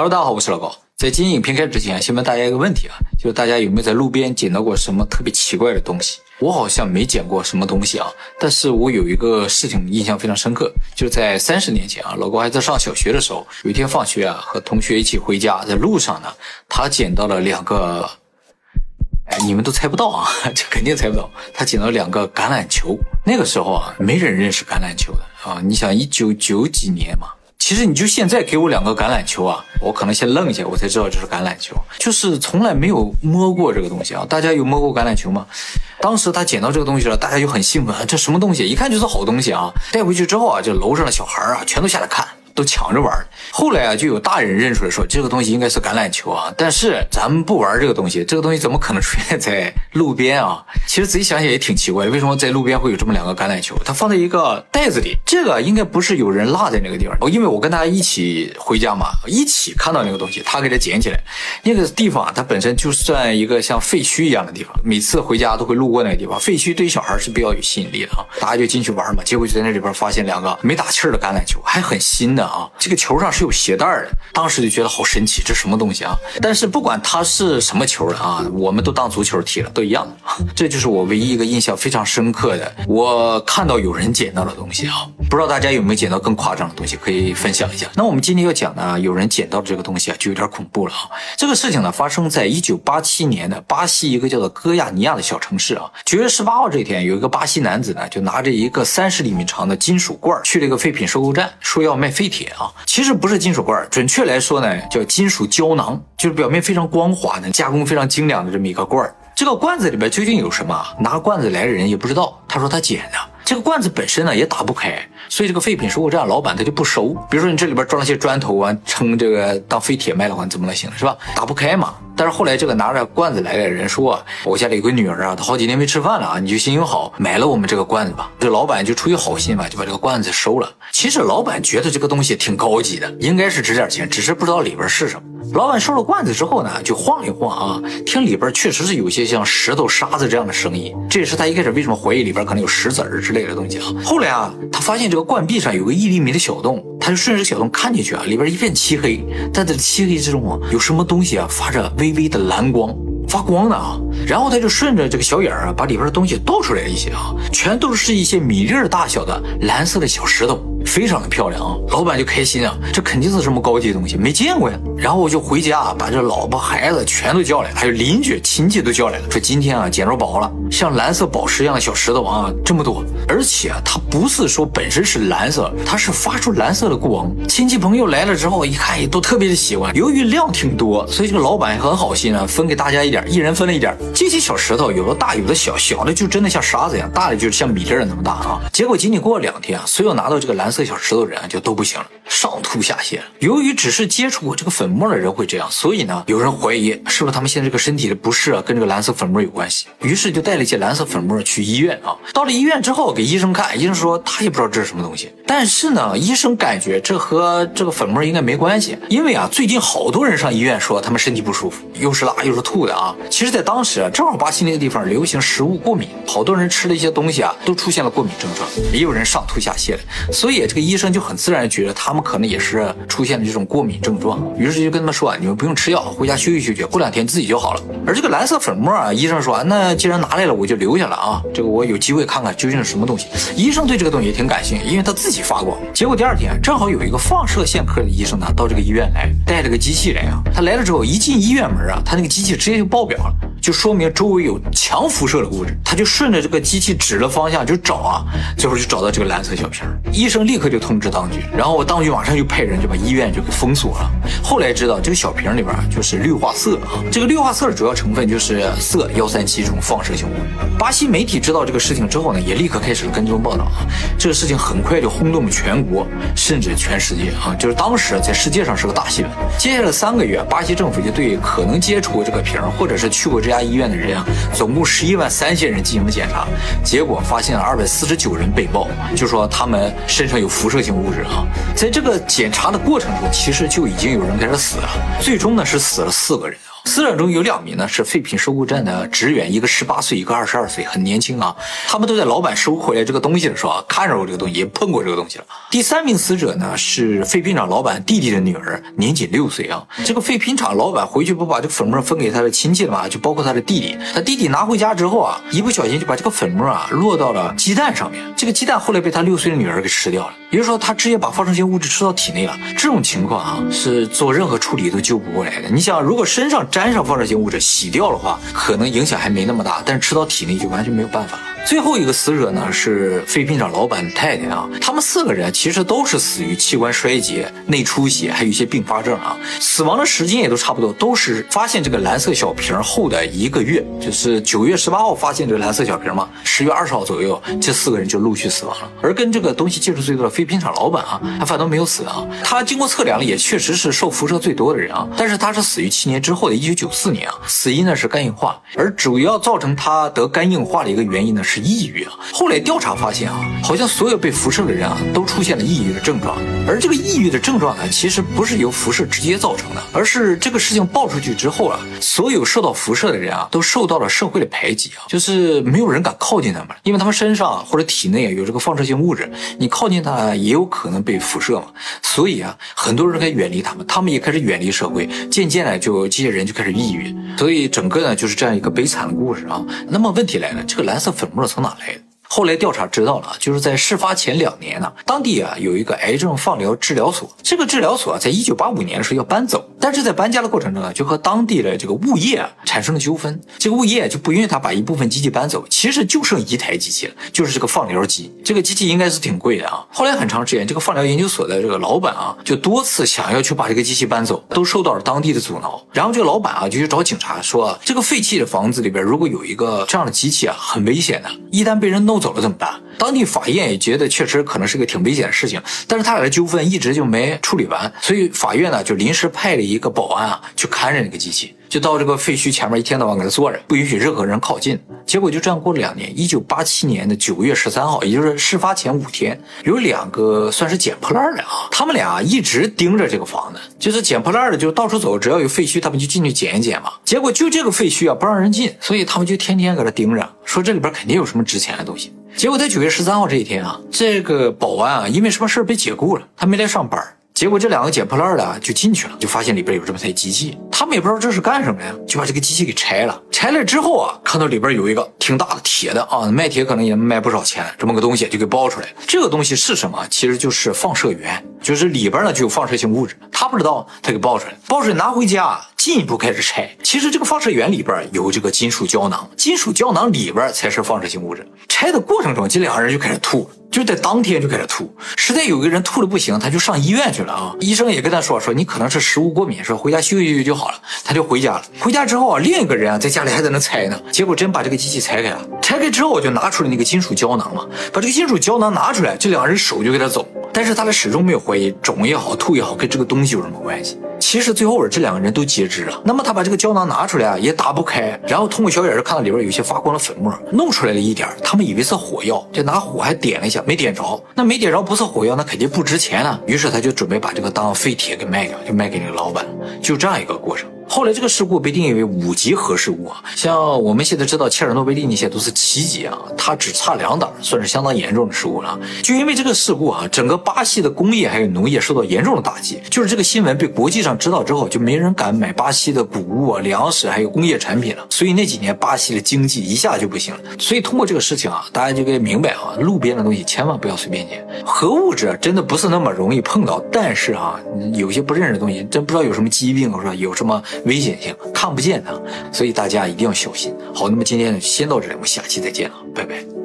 Hello，大家好，我是老高。在今天影片开始之前，先问大家一个问题啊，就是大家有没有在路边捡到过什么特别奇怪的东西？我好像没捡过什么东西啊，但是我有一个事情印象非常深刻，就是在三十年前啊，老高还在上小学的时候，有一天放学啊，和同学一起回家，在路上呢，他捡到了两个，哎，你们都猜不到啊，这肯定猜不到，他捡到两个橄榄球。那个时候啊，没人认识橄榄球的啊，你想一九九几年嘛。其实你就现在给我两个橄榄球啊，我可能先愣一下，我才知道这是橄榄球，就是从来没有摸过这个东西啊。大家有摸过橄榄球吗？当时他捡到这个东西了，大家就很兴奋，这什么东西？一看就是好东西啊！带回去之后啊，这楼上的小孩啊，全都下来看。都抢着玩后来啊，就有大人认出来说这个东西应该是橄榄球啊，但是咱们不玩这个东西，这个东西怎么可能出现在路边啊？其实仔细想想也挺奇怪，为什么在路边会有这么两个橄榄球？它放在一个袋子里，这个应该不是有人落在那个地方，因为我跟他一起回家嘛，一起看到那个东西，他给它捡起来。那个地方啊，它本身就算一个像废墟一样的地方，每次回家都会路过那个地方。废墟对于小孩是比较有吸引力的啊，大家就进去玩嘛，结果就在那里边发现两个没打气儿的橄榄球，还很新的。啊，这个球上是有鞋带的，当时就觉得好神奇，这什么东西啊？但是不管它是什么球的啊，我们都当足球踢了，都一样。这就是我唯一一个印象非常深刻的，我看到有人捡到的东西啊。不知道大家有没有捡到更夸张的东西，可以分享一下。那我们今天要讲的，有人捡到的这个东西啊，就有点恐怖了啊。这个事情呢，发生在一九八七年的巴西一个叫做戈亚尼亚的小城市啊。九月十八号这天，有一个巴西男子呢，就拿着一个三十厘米长的金属罐去了一个废品收购站，说要卖废。铁啊，其实不是金属罐，准确来说呢，叫金属胶囊，就是表面非常光滑的，加工非常精良的这么一个罐儿。这个罐子里边究竟有什么？拿罐子来的人也不知道。他说他捡的，这个罐子本身呢也打不开，所以这个废品收购站老板他就不收。比如说你这里边装了些砖头啊，称这个当废铁卖的话，你怎么能行是吧？打不开嘛。但是后来这个拿着罐子来的人说，我家里有个女儿啊，她好几年没吃饭了啊，你就心情好买了我们这个罐子吧。这老板就出于好心嘛，就把这个罐子收了。其实老板觉得这个东西挺高级的，应该是值点钱，只是不知道里边是什么。老板收了罐子之后呢，就晃一晃啊，听里边确实是有些像石头、沙子这样的声音。这也是他一开始为什么怀疑里边可能有石子儿之类的东西啊。后来啊，他发现这个罐壁上有个一厘米的小洞，他就顺着小洞看进去啊，里边一片漆黑，但在漆黑之中啊，有什么东西啊发着微微微的蓝光。发光的啊，然后他就顺着这个小眼儿啊，把里边的东西倒出来一些啊，全都是一些米粒儿大小的蓝色的小石头。非常的漂亮啊，老板就开心啊，这肯定是什么高级东西，没见过呀。然后我就回家把这老婆孩子全都叫来，还有邻居亲戚都叫来了，说今天啊捡着宝了，像蓝色宝石一样的小石头啊这么多，而且啊它不是说本身是蓝色，它是发出蓝色的光。亲戚朋友来了之后一看也都特别的喜欢，由于量挺多，所以这个老板也很好心啊，分给大家一点，一人分了一点。这些小石头有的大有的小，小的就真的像沙子一样，大的就是像米粒儿那么大啊。结果仅仅过了两天啊，所有拿到这个蓝。色小石头人就都不行了，上吐下泻。由于只是接触过这个粉末的人会这样，所以呢，有人怀疑是不是他们现在这个身体的不适啊，跟这个蓝色粉末有关系。于是就带了一些蓝色粉末去医院啊。到了医院之后给医生看，医生说他也不知道这是什么东西。但是呢，医生感觉这和这个粉末应该没关系，因为啊，最近好多人上医院说他们身体不舒服，又是拉又是吐的啊。其实，在当时啊，正好巴西那个地方流行食物过敏，好多人吃了一些东西啊，都出现了过敏症状，也有人上吐下泻的，所以。这个医生就很自然觉得他们可能也是出现了这种过敏症状，于是就跟他们说啊：“你们不用吃药，回家休息休息，过两天自己就好了。”而这个蓝色粉末啊，医生说：“那既然拿来了，我就留下了啊，这个我有机会看看究竟是什么东西。”医生对这个东西也挺感兴趣，因为他自己发光。结果第二天正好有一个放射线科的医生呢，到这个医院来，带了个机器人啊。他来了之后，一进医院门啊，他那个机器直接就爆表了。就说明周围有强辐射的物质，他就顺着这个机器指了方向就找啊，最后就找到这个蓝色小瓶医生立刻就通知当局，然后当局马上就派人就把医院就给封锁了。后来知道这个小瓶里边就是氯化铯啊，这个氯化铯的主要成分就是铯幺三七这种放射性物质。巴西媒体知道这个事情之后呢，也立刻开始了跟踪报道啊。这个事情很快就轰动了全国，甚至全世界啊，就是当时在世界上是个大新闻。接下来三个月，巴西政府就对可能接触过这个瓶或者是去过这。家医院的人啊，总共十一万三千人进行了检查，结果发现了二百四十九人被爆，就说他们身上有辐射性物质啊。在这个检查的过程中，其实就已经有人开始死了，最终呢是死了四个人。死者中有两名呢是废品收购站的职员，一个十八岁，一个二十二岁，很年轻啊。他们都在老板收回来这个东西的时候啊，看着过这个东西，也碰过这个东西了。第三名死者呢是废品厂老板弟弟的女儿，年仅六岁啊。这个废品厂老板回去不把这个粉末分给他的亲戚了吗？就包括他的弟弟。他弟弟拿回家之后啊，一不小心就把这个粉末啊落到了鸡蛋上面。这个鸡蛋后来被他六岁的女儿给吃掉了，也就是说他直接把放射性物质吃到体内了。这种情况啊，是做任何处理都救不过来的。你想，如果身上沾上放射性物质洗掉的话，可能影响还没那么大，但是吃到体内就完全没有办法了。最后一个死者呢是废品厂老板的太太啊，他们四个人其实都是死于器官衰竭、内出血，还有一些并发症啊。死亡的时间也都差不多，都是发现这个蓝色小瓶后的一个月，就是九月十八号发现这个蓝色小瓶嘛，十月二十号左右，这四个人就陆续死亡了。而跟这个东西接触最多的废品厂老板啊，他反倒没有死啊。他经过测量了，也确实是受辐射最多的人啊，但是他是死于七年之后的一九九四年啊，死因呢是肝硬化，而主要造成他得肝硬化的一个原因呢是。是抑郁啊！后来调查发现啊，好像所有被辐射的人啊，都出现了抑郁的症状。而这个抑郁的症状呢，其实不是由辐射直接造成的，而是这个事情爆出去之后啊，所有受到辐射的人啊，都受到了社会的排挤啊，就是没有人敢靠近他们，因为他们身上或者体内有这个放射性物质，你靠近他也有可能被辐射嘛。所以啊，很多人开始远离他们，他们也开始远离社会，渐渐的就这些人就开始抑郁。所以整个呢，就是这样一个悲惨的故事啊。那么问题来了，这个蓝色粉末不知道从哪来的？后来调查知道了，就是在事发前两年呢，当地啊有一个癌症放疗治疗所，这个治疗所，在一九八五年的时候要搬走，但是在搬家的过程中啊，就和当地的这个物业产生了纠纷，这个物业就不允许他把一部分机器搬走，其实就剩一台机器了，就是这个放疗机，这个机器应该是挺贵的啊。后来很长时间，这个放疗研究所的这个老板啊，就多次想要去把这个机器搬走，都受到了当地的阻挠，然后这个老板啊就去找警察说，这个废弃的房子里边如果有一个这样的机器啊，很危险的，一旦被人弄走了怎么办？当地法院也觉得确实可能是个挺危险的事情，但是他俩的纠纷一直就没处理完，所以法院呢就临时派了一个保安啊去看着那个机器。就到这个废墟前面，一天到晚搁那坐着，不允许任何人靠近。结果就这样过了两年。一九八七年的九月十三号，也就是事发前五天，有两个算是捡破烂的啊，他们俩一直盯着这个房子，就是捡破烂的，就到处走，只要有废墟，他们就进去捡一捡嘛。结果就这个废墟啊，不让人进，所以他们就天天搁这盯着，说这里边肯定有什么值钱的东西。结果在九月十三号这一天啊，这个保安啊，因为什么事被解雇了，他没来上班。结果这两个捡破烂的就进去了，就发现里边有这么台机器，他们也不知道这是干什么呀，就把这个机器给拆了。拆了之后啊，看到里边有一个挺大的铁的啊，卖铁可能也卖不少钱，这么个东西就给爆出来了。这个东西是什么？其实就是放射源，就是里边呢就有放射性物质。他不知道，他给爆出来，爆出来拿回家，进一步开始拆。其实这个放射源里边有这个金属胶囊，金属胶囊里边才是放射性物质。拆的过程中，这两个人就开始吐。就在当天就开始吐，实在有个人吐的不行，他就上医院去了啊。医生也跟他说说，你可能是食物过敏，说回家休息休息就好了。他就回家了。回家之后啊，另一个人啊在家里还在那拆呢，结果真把这个机器拆开了。拆开之后我就拿出了那个金属胶囊嘛，把这个金属胶囊拿出来，这两个人手就给他走，但是他俩始终没有怀疑肿也好，吐也好，跟这个东西有什么关系。其实最后这两个人都截肢了。那么他把这个胶囊拿出来啊，也打不开，然后通过小眼儿看到里边有些发光的粉末，弄出来了一点他们以为是火药，就拿火还点了一下，没点着。那没点着不是火药，那肯定不值钱呢。于是他就准备把这个当废铁给卖掉，就卖给那个老板，就这样一个过程。后来这个事故被定义为五级核事故啊，像我们现在知道切尔诺贝利那些都是七级啊，它只差两档，算是相当严重的事故了。就因为这个事故啊，整个巴西的工业还有农业受到严重的打击。就是这个新闻被国际上知道之后，就没人敢买巴西的谷物啊、粮食还有工业产品了。所以那几年巴西的经济一下就不行了。所以通过这个事情啊，大家就该明白啊，路边的东西千万不要随便捡。核物质真的不是那么容易碰到，但是啊，有些不认识的东西，真不知道有什么疾病是吧？有什么？危险性看不见的，所以大家一定要小心。好，那么今天先到这里，我们下期再见了，拜拜。